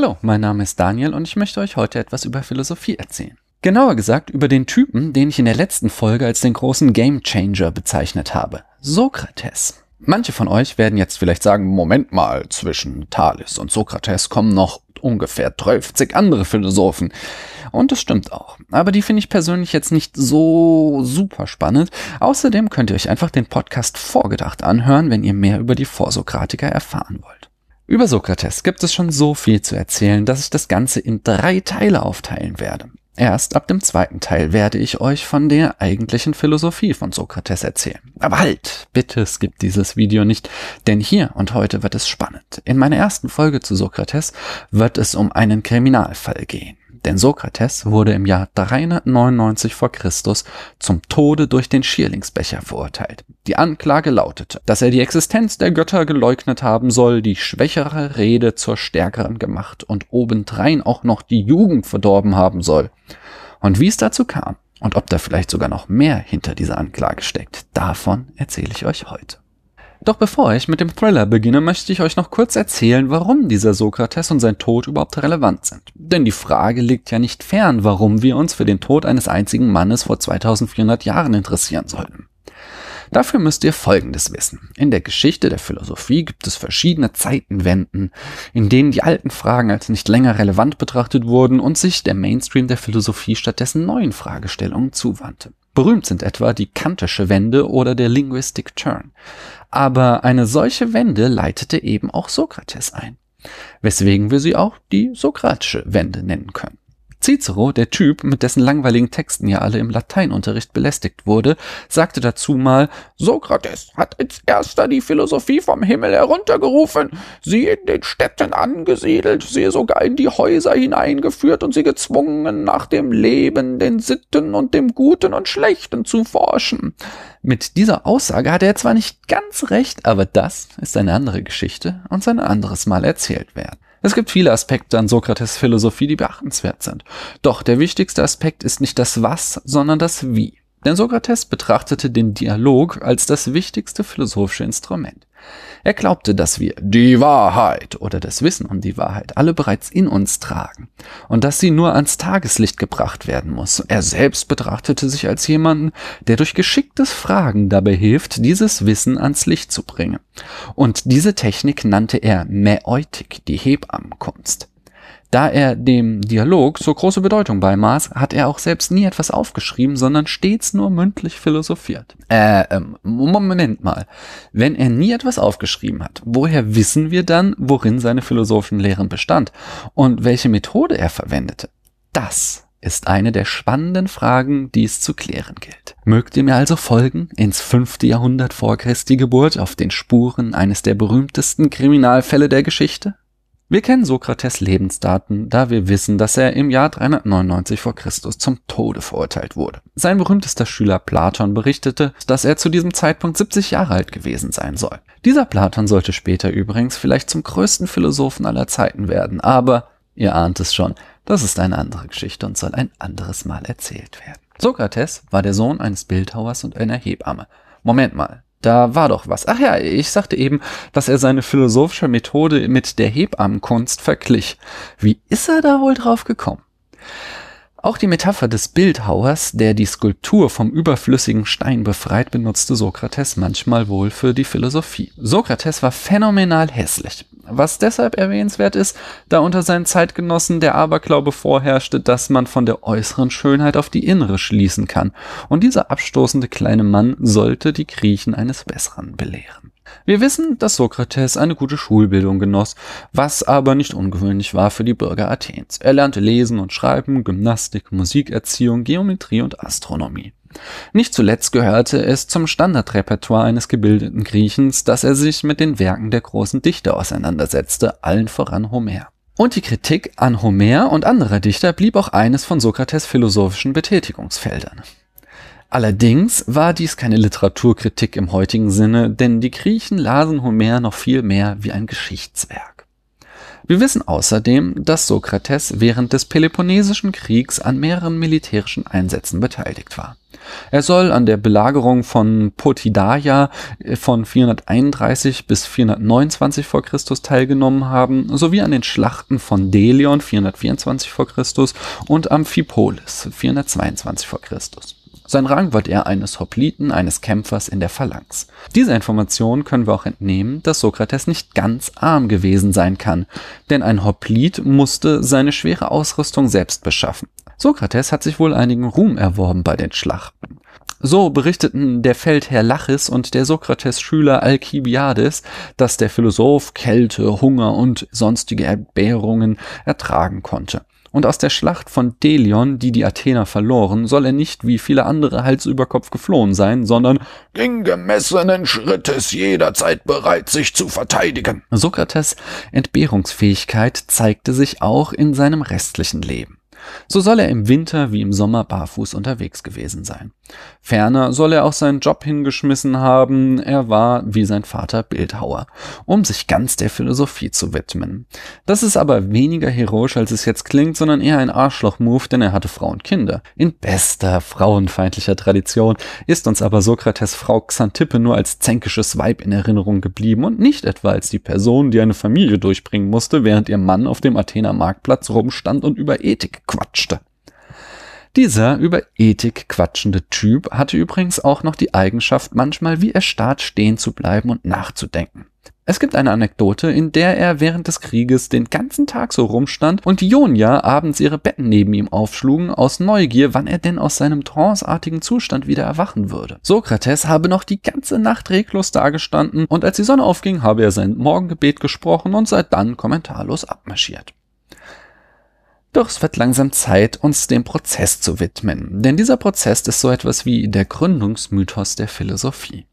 Hallo, mein Name ist Daniel und ich möchte euch heute etwas über Philosophie erzählen. Genauer gesagt über den Typen, den ich in der letzten Folge als den großen Game Changer bezeichnet habe. Sokrates. Manche von euch werden jetzt vielleicht sagen, Moment mal, zwischen Thales und Sokrates kommen noch ungefähr 12 andere Philosophen. Und das stimmt auch. Aber die finde ich persönlich jetzt nicht so super spannend. Außerdem könnt ihr euch einfach den Podcast vorgedacht anhören, wenn ihr mehr über die Vorsokratiker erfahren wollt. Über Sokrates gibt es schon so viel zu erzählen, dass ich das Ganze in drei Teile aufteilen werde. Erst ab dem zweiten Teil werde ich euch von der eigentlichen Philosophie von Sokrates erzählen. Aber halt, bitte skippt dieses Video nicht, denn hier und heute wird es spannend. In meiner ersten Folge zu Sokrates wird es um einen Kriminalfall gehen. Denn Sokrates wurde im Jahr 399 vor Christus zum Tode durch den Schierlingsbecher verurteilt. Die Anklage lautete, dass er die Existenz der Götter geleugnet haben soll, die schwächere Rede zur stärkeren gemacht und obendrein auch noch die Jugend verdorben haben soll. Und wie es dazu kam und ob da vielleicht sogar noch mehr hinter dieser Anklage steckt, davon erzähle ich euch heute. Doch bevor ich mit dem Thriller beginne, möchte ich euch noch kurz erzählen, warum dieser Sokrates und sein Tod überhaupt relevant sind. Denn die Frage liegt ja nicht fern, warum wir uns für den Tod eines einzigen Mannes vor 2400 Jahren interessieren sollten. Dafür müsst ihr Folgendes wissen. In der Geschichte der Philosophie gibt es verschiedene Zeitenwenden, in denen die alten Fragen als nicht länger relevant betrachtet wurden und sich der Mainstream der Philosophie stattdessen neuen Fragestellungen zuwandte. Berühmt sind etwa die kantische Wende oder der Linguistic Turn. Aber eine solche Wende leitete eben auch Sokrates ein, weswegen wir sie auch die sokratische Wende nennen können. Cicero, der Typ, mit dessen langweiligen Texten ja alle im Lateinunterricht belästigt wurde, sagte dazu mal, Sokrates hat als erster die Philosophie vom Himmel heruntergerufen, sie in den Städten angesiedelt, sie sogar in die Häuser hineingeführt und sie gezwungen, nach dem Leben, den Sitten und dem Guten und Schlechten zu forschen. Mit dieser Aussage hat er zwar nicht ganz recht, aber das ist eine andere Geschichte und ein anderes Mal erzählt werden. Es gibt viele Aspekte an Sokrates Philosophie, die beachtenswert sind. Doch der wichtigste Aspekt ist nicht das Was, sondern das Wie. Denn Sokrates betrachtete den Dialog als das wichtigste philosophische Instrument. Er glaubte, dass wir die Wahrheit oder das Wissen um die Wahrheit alle bereits in uns tragen und dass sie nur ans Tageslicht gebracht werden muss. Er selbst betrachtete sich als jemanden, der durch geschicktes Fragen dabei hilft, dieses Wissen ans Licht zu bringen. Und diese Technik nannte er Mäeutik, die Hebammenkunst. Da er dem Dialog so große Bedeutung beimaß, hat er auch selbst nie etwas aufgeschrieben, sondern stets nur mündlich philosophiert. Äh, ähm, Moment mal. Wenn er nie etwas aufgeschrieben hat, woher wissen wir dann, worin seine philosophischen Lehren bestand und welche Methode er verwendete? Das ist eine der spannenden Fragen, die es zu klären gilt. Mögt ihr mir also folgen ins fünfte Jahrhundert vor Christi Geburt auf den Spuren eines der berühmtesten Kriminalfälle der Geschichte? Wir kennen Sokrates Lebensdaten, da wir wissen, dass er im Jahr 399 vor Christus zum Tode verurteilt wurde. Sein berühmtester Schüler Platon berichtete, dass er zu diesem Zeitpunkt 70 Jahre alt gewesen sein soll. Dieser Platon sollte später übrigens vielleicht zum größten Philosophen aller Zeiten werden, aber ihr ahnt es schon, das ist eine andere Geschichte und soll ein anderes Mal erzählt werden. Sokrates war der Sohn eines Bildhauers und einer Hebamme. Moment mal, da war doch was. Ach ja, ich sagte eben, dass er seine philosophische Methode mit der Hebammenkunst verglich. Wie ist er da wohl drauf gekommen? Auch die Metapher des Bildhauers, der die Skulptur vom überflüssigen Stein befreit, benutzte Sokrates manchmal wohl für die Philosophie. Sokrates war phänomenal hässlich. Was deshalb erwähnenswert ist, da unter seinen Zeitgenossen der Aberglaube vorherrschte, dass man von der äußeren Schönheit auf die innere schließen kann. Und dieser abstoßende kleine Mann sollte die Griechen eines Besseren belehren. Wir wissen, dass Sokrates eine gute Schulbildung genoss, was aber nicht ungewöhnlich war für die Bürger Athens. Er lernte lesen und schreiben, Gymnastik, Musikerziehung, Geometrie und Astronomie. Nicht zuletzt gehörte es zum Standardrepertoire eines gebildeten Griechens, dass er sich mit den Werken der großen Dichter auseinandersetzte, allen voran Homer. Und die Kritik an Homer und anderer Dichter blieb auch eines von Sokrates philosophischen Betätigungsfeldern. Allerdings war dies keine Literaturkritik im heutigen Sinne, denn die Griechen lasen Homer noch viel mehr wie ein Geschichtswerk. Wir wissen außerdem, dass Sokrates während des Peloponnesischen Kriegs an mehreren militärischen Einsätzen beteiligt war. Er soll an der Belagerung von Potidaia von 431 bis 429 v. Chr. teilgenommen haben, sowie an den Schlachten von Delion 424 v. Chr. und Amphipolis 422 v. Chr. Sein Rang war der eines Hopliten, eines Kämpfers in der Phalanx. Dieser Information können wir auch entnehmen, dass Sokrates nicht ganz arm gewesen sein kann, denn ein Hoplit musste seine schwere Ausrüstung selbst beschaffen. Sokrates hat sich wohl einigen Ruhm erworben bei den Schlachten. So berichteten der Feldherr Lachis und der Sokrates-Schüler Alkibiades, dass der Philosoph Kälte, Hunger und sonstige Entbehrungen ertragen konnte. Und aus der Schlacht von Delion, die die Athener verloren, soll er nicht wie viele andere Hals über Kopf geflohen sein, sondern ging gemessenen Schrittes jederzeit bereit, sich zu verteidigen. Sokrates Entbehrungsfähigkeit zeigte sich auch in seinem restlichen Leben. So soll er im Winter wie im Sommer barfuß unterwegs gewesen sein. Ferner soll er auch seinen Job hingeschmissen haben, er war wie sein Vater Bildhauer, um sich ganz der Philosophie zu widmen. Das ist aber weniger heroisch, als es jetzt klingt, sondern eher ein Arschloch-Move, denn er hatte Frau und Kinder. In bester frauenfeindlicher Tradition ist uns aber Sokrates Frau Xantippe nur als zänkisches Weib in Erinnerung geblieben und nicht etwa als die Person, die eine Familie durchbringen musste, während ihr Mann auf dem Athener Marktplatz rumstand und über Ethik quatschte. Dieser über Ethik quatschende Typ hatte übrigens auch noch die Eigenschaft, manchmal wie erstarrt stehen zu bleiben und nachzudenken. Es gibt eine Anekdote, in der er während des Krieges den ganzen Tag so rumstand und die Ionia abends ihre Betten neben ihm aufschlugen, aus Neugier, wann er denn aus seinem tranceartigen Zustand wieder erwachen würde. Sokrates habe noch die ganze Nacht reglos dagestanden und als die Sonne aufging, habe er sein Morgengebet gesprochen und sei dann kommentarlos abmarschiert. Doch es wird langsam Zeit, uns dem Prozess zu widmen, denn dieser Prozess ist so etwas wie der Gründungsmythos der Philosophie.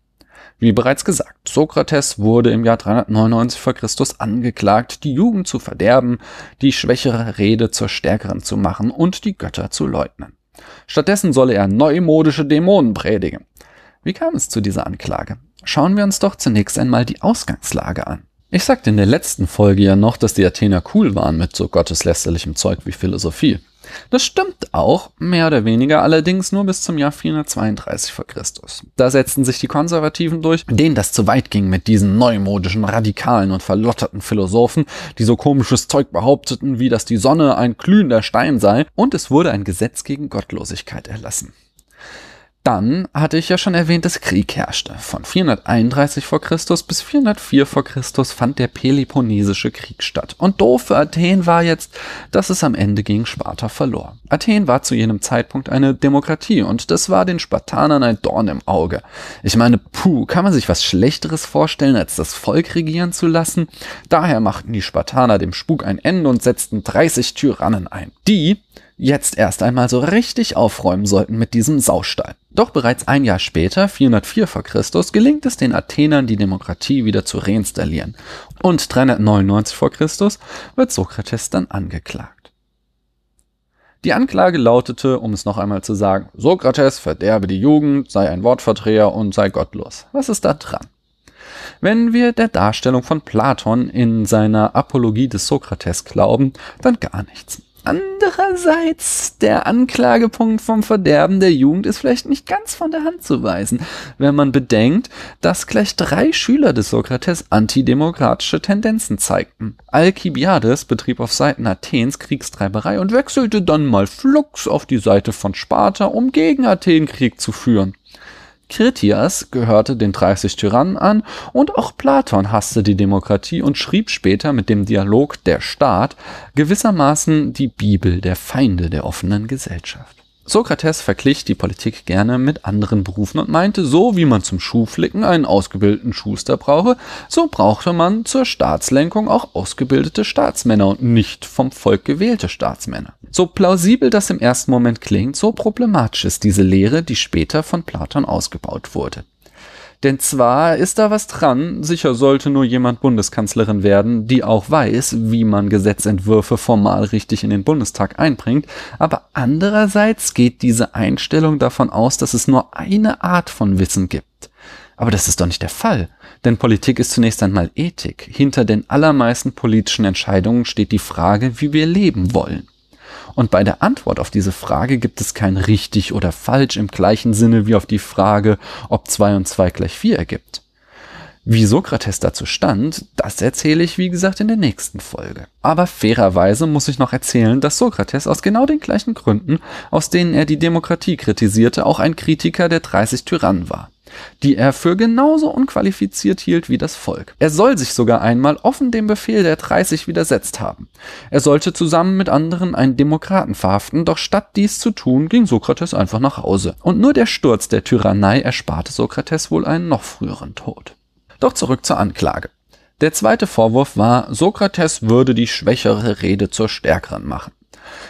Wie bereits gesagt, Sokrates wurde im Jahr 399 v. Chr. angeklagt, die Jugend zu verderben, die schwächere Rede zur stärkeren zu machen und die Götter zu leugnen. Stattdessen solle er neumodische Dämonen predigen. Wie kam es zu dieser Anklage? Schauen wir uns doch zunächst einmal die Ausgangslage an. Ich sagte in der letzten Folge ja noch, dass die Athener cool waren mit so gotteslästerlichem Zeug wie Philosophie. Das stimmt auch, mehr oder weniger, allerdings nur bis zum Jahr 432 v. Chr. Da setzten sich die Konservativen durch, denen das zu weit ging mit diesen neumodischen, radikalen und verlotterten Philosophen, die so komisches Zeug behaupteten, wie dass die Sonne ein glühender Stein sei, und es wurde ein Gesetz gegen Gottlosigkeit erlassen. Dann hatte ich ja schon erwähnt, dass Krieg herrschte. Von 431 vor Christus bis 404 vor Christus fand der Peloponnesische Krieg statt. Und doof für Athen war jetzt, dass es am Ende gegen Sparta verlor. Athen war zu jenem Zeitpunkt eine Demokratie und das war den Spartanern ein Dorn im Auge. Ich meine, puh, kann man sich was Schlechteres vorstellen, als das Volk regieren zu lassen? Daher machten die Spartaner dem Spuk ein Ende und setzten 30 Tyrannen ein. Die jetzt erst einmal so richtig aufräumen sollten mit diesem Saustall. Doch bereits ein Jahr später, 404 v. Chr., gelingt es den Athenern, die Demokratie wieder zu reinstallieren. Und 399 v. Chr. wird Sokrates dann angeklagt. Die Anklage lautete, um es noch einmal zu sagen, Sokrates verderbe die Jugend, sei ein Wortverdreher und sei gottlos. Was ist da dran? Wenn wir der Darstellung von Platon in seiner Apologie des Sokrates glauben, dann gar nichts. Andererseits, der Anklagepunkt vom Verderben der Jugend ist vielleicht nicht ganz von der Hand zu weisen, wenn man bedenkt, dass gleich drei Schüler des Sokrates antidemokratische Tendenzen zeigten. Alkibiades betrieb auf Seiten Athens Kriegstreiberei und wechselte dann mal flugs auf die Seite von Sparta, um gegen Athen Krieg zu führen. Kritias gehörte den 30 Tyrannen an und auch Platon hasste die Demokratie und schrieb später mit dem Dialog Der Staat gewissermaßen die Bibel der Feinde der offenen Gesellschaft. Sokrates verglich die Politik gerne mit anderen Berufen und meinte, so wie man zum Schuhflicken einen ausgebildeten Schuster brauche, so brauchte man zur Staatslenkung auch ausgebildete Staatsmänner und nicht vom Volk gewählte Staatsmänner. So plausibel das im ersten Moment klingt, so problematisch ist diese Lehre, die später von Platon ausgebaut wurde. Denn zwar ist da was dran, sicher sollte nur jemand Bundeskanzlerin werden, die auch weiß, wie man Gesetzentwürfe formal richtig in den Bundestag einbringt, aber andererseits geht diese Einstellung davon aus, dass es nur eine Art von Wissen gibt. Aber das ist doch nicht der Fall. Denn Politik ist zunächst einmal Ethik. Hinter den allermeisten politischen Entscheidungen steht die Frage, wie wir leben wollen. Und bei der Antwort auf diese Frage gibt es kein richtig oder falsch im gleichen Sinne wie auf die Frage, ob 2 und 2 gleich 4 ergibt. Wie Sokrates dazu stand, das erzähle ich wie gesagt in der nächsten Folge. Aber fairerweise muss ich noch erzählen, dass Sokrates aus genau den gleichen Gründen, aus denen er die Demokratie kritisierte, auch ein Kritiker der 30 Tyrannen war die er für genauso unqualifiziert hielt wie das Volk. Er soll sich sogar einmal offen dem Befehl der 30 widersetzt haben. Er sollte zusammen mit anderen einen Demokraten verhaften, doch statt dies zu tun, ging Sokrates einfach nach Hause. Und nur der Sturz der Tyrannei ersparte Sokrates wohl einen noch früheren Tod. Doch zurück zur Anklage. Der zweite Vorwurf war, Sokrates würde die schwächere Rede zur stärkeren machen.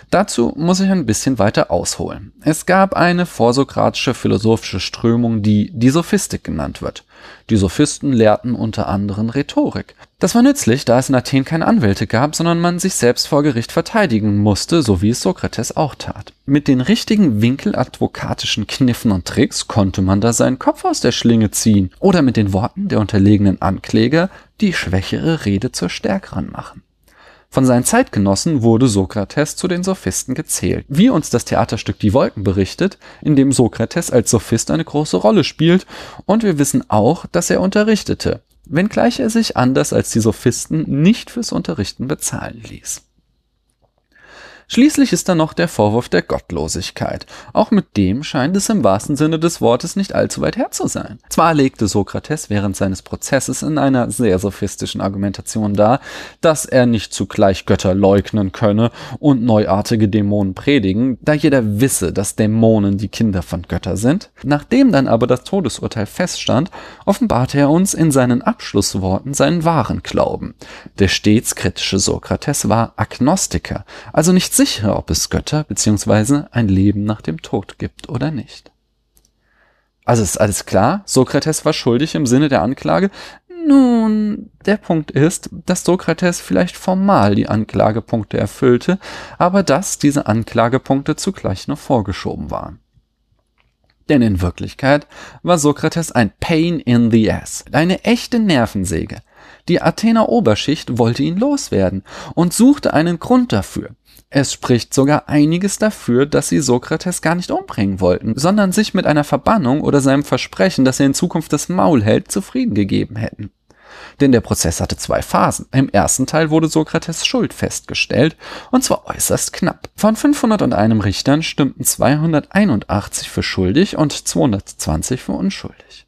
Dazu muss ich ein bisschen weiter ausholen. Es gab eine vorsokratische philosophische Strömung, die die Sophistik genannt wird. Die Sophisten lehrten unter anderem Rhetorik. Das war nützlich, da es in Athen keine Anwälte gab, sondern man sich selbst vor Gericht verteidigen musste, so wie es Sokrates auch tat. Mit den richtigen winkeladvokatischen Kniffen und Tricks konnte man da seinen Kopf aus der Schlinge ziehen oder mit den Worten der unterlegenen Ankläger die schwächere Rede zur stärkeren machen. Von seinen Zeitgenossen wurde Sokrates zu den Sophisten gezählt, wie uns das Theaterstück Die Wolken berichtet, in dem Sokrates als Sophist eine große Rolle spielt, und wir wissen auch, dass er unterrichtete, wenngleich er sich anders als die Sophisten nicht fürs Unterrichten bezahlen ließ. Schließlich ist da noch der Vorwurf der Gottlosigkeit. Auch mit dem scheint es im wahrsten Sinne des Wortes nicht allzu weit her zu sein. Zwar legte Sokrates während seines Prozesses in einer sehr sophistischen Argumentation dar, dass er nicht zugleich Götter leugnen könne und neuartige Dämonen predigen, da jeder wisse, dass Dämonen die Kinder von Götter sind. Nachdem dann aber das Todesurteil feststand, offenbarte er uns in seinen Abschlussworten seinen wahren Glauben. Der stets kritische Sokrates war Agnostiker, also nicht sicher, ob es Götter bzw. ein Leben nach dem Tod gibt oder nicht. Also ist alles klar, Sokrates war schuldig im Sinne der Anklage. Nun, der Punkt ist, dass Sokrates vielleicht formal die Anklagepunkte erfüllte, aber dass diese Anklagepunkte zugleich nur vorgeschoben waren. Denn in Wirklichkeit war Sokrates ein Pain in the Ass, eine echte Nervensäge. Die Athener Oberschicht wollte ihn loswerden und suchte einen Grund dafür. Es spricht sogar einiges dafür, dass sie Sokrates gar nicht umbringen wollten, sondern sich mit einer Verbannung oder seinem Versprechen, dass er in Zukunft das Maul hält, zufrieden gegeben hätten. Denn der Prozess hatte zwei Phasen. Im ersten Teil wurde Sokrates Schuld festgestellt, und zwar äußerst knapp. Von 501 Richtern stimmten 281 für schuldig und 220 für unschuldig.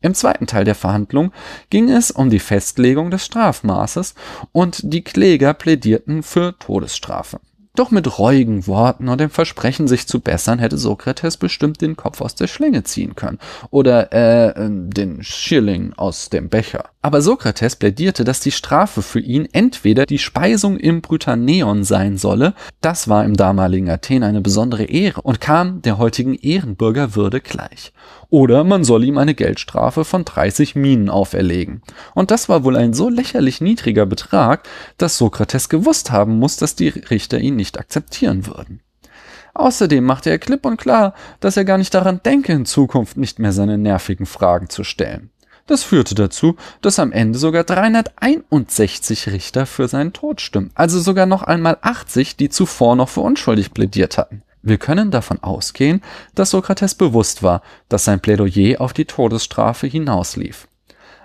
Im zweiten Teil der Verhandlung ging es um die Festlegung des Strafmaßes und die Kläger plädierten für Todesstrafe. Doch mit reuigen Worten und dem Versprechen, sich zu bessern, hätte Sokrates bestimmt den Kopf aus der Schlinge ziehen können. Oder äh, den Schilling aus dem Becher. Aber Sokrates plädierte, dass die Strafe für ihn entweder die Speisung im Brytaneon sein solle, das war im damaligen Athen eine besondere Ehre und kam der heutigen Ehrenbürgerwürde gleich, oder man soll ihm eine Geldstrafe von 30 Minen auferlegen. Und das war wohl ein so lächerlich niedriger Betrag, dass Sokrates gewusst haben muss, dass die Richter ihn nicht akzeptieren würden. Außerdem machte er klipp und klar, dass er gar nicht daran denke, in Zukunft nicht mehr seine nervigen Fragen zu stellen. Das führte dazu, dass am Ende sogar 361 Richter für seinen Tod stimmten, also sogar noch einmal 80, die zuvor noch für unschuldig plädiert hatten. Wir können davon ausgehen, dass Sokrates bewusst war, dass sein Plädoyer auf die Todesstrafe hinauslief.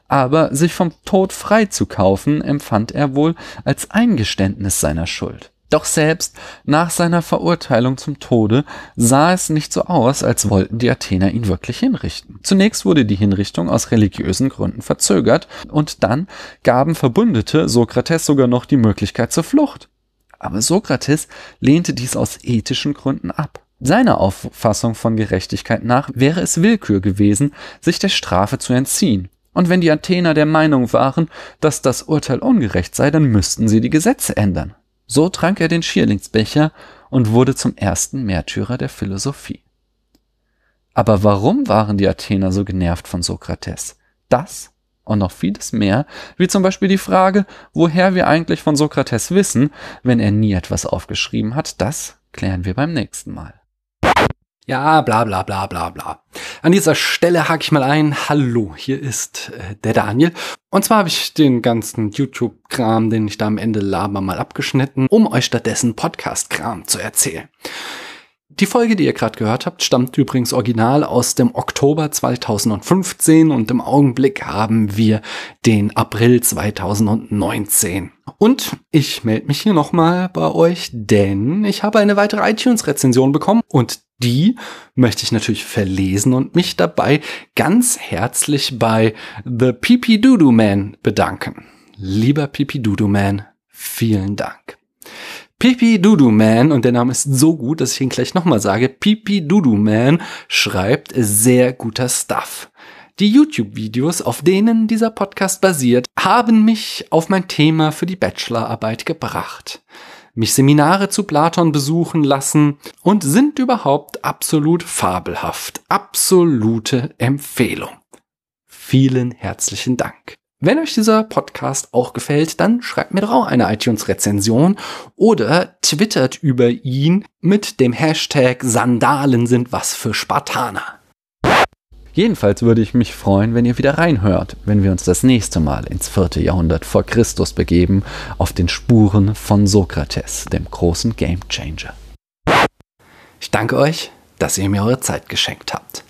Aber sich vom Tod frei zu kaufen, empfand er wohl als Eingeständnis seiner Schuld. Doch selbst nach seiner Verurteilung zum Tode sah es nicht so aus, als wollten die Athener ihn wirklich hinrichten. Zunächst wurde die Hinrichtung aus religiösen Gründen verzögert und dann gaben Verbündete Sokrates sogar noch die Möglichkeit zur Flucht. Aber Sokrates lehnte dies aus ethischen Gründen ab. Seiner Auffassung von Gerechtigkeit nach wäre es Willkür gewesen, sich der Strafe zu entziehen. Und wenn die Athener der Meinung waren, dass das Urteil ungerecht sei, dann müssten sie die Gesetze ändern. So trank er den Schierlingsbecher und wurde zum ersten Märtyrer der Philosophie. Aber warum waren die Athener so genervt von Sokrates? Das und noch vieles mehr, wie zum Beispiel die Frage, woher wir eigentlich von Sokrates wissen, wenn er nie etwas aufgeschrieben hat, das klären wir beim nächsten Mal. Ja, bla bla bla bla bla. An dieser Stelle hake ich mal ein. Hallo, hier ist äh, der Daniel. Und zwar habe ich den ganzen YouTube-Kram, den ich da am Ende laber, mal abgeschnitten, um euch stattdessen Podcast-Kram zu erzählen. Die Folge, die ihr gerade gehört habt, stammt übrigens original aus dem Oktober 2015 und im Augenblick haben wir den April 2019. Und ich melde mich hier nochmal bei euch, denn ich habe eine weitere iTunes-Rezension bekommen und die möchte ich natürlich verlesen und mich dabei ganz herzlich bei The Pipi Doodoo Man bedanken. Lieber Pipi Doodoo Man, vielen Dank. Pipi Doodoo Man, und der Name ist so gut, dass ich ihn gleich nochmal sage, Pipi Doodoo Man schreibt sehr guter Stuff. Die YouTube-Videos, auf denen dieser Podcast basiert, haben mich auf mein Thema für die Bachelorarbeit gebracht mich Seminare zu Platon besuchen lassen und sind überhaupt absolut fabelhaft. Absolute Empfehlung. Vielen herzlichen Dank. Wenn euch dieser Podcast auch gefällt, dann schreibt mir doch auch eine iTunes-Rezension oder twittert über ihn mit dem Hashtag Sandalen sind was für Spartaner. Jedenfalls würde ich mich freuen, wenn ihr wieder reinhört, wenn wir uns das nächste Mal ins vierte Jahrhundert vor Christus begeben, auf den Spuren von Sokrates, dem großen Gamechanger. Ich danke euch, dass ihr mir eure Zeit geschenkt habt.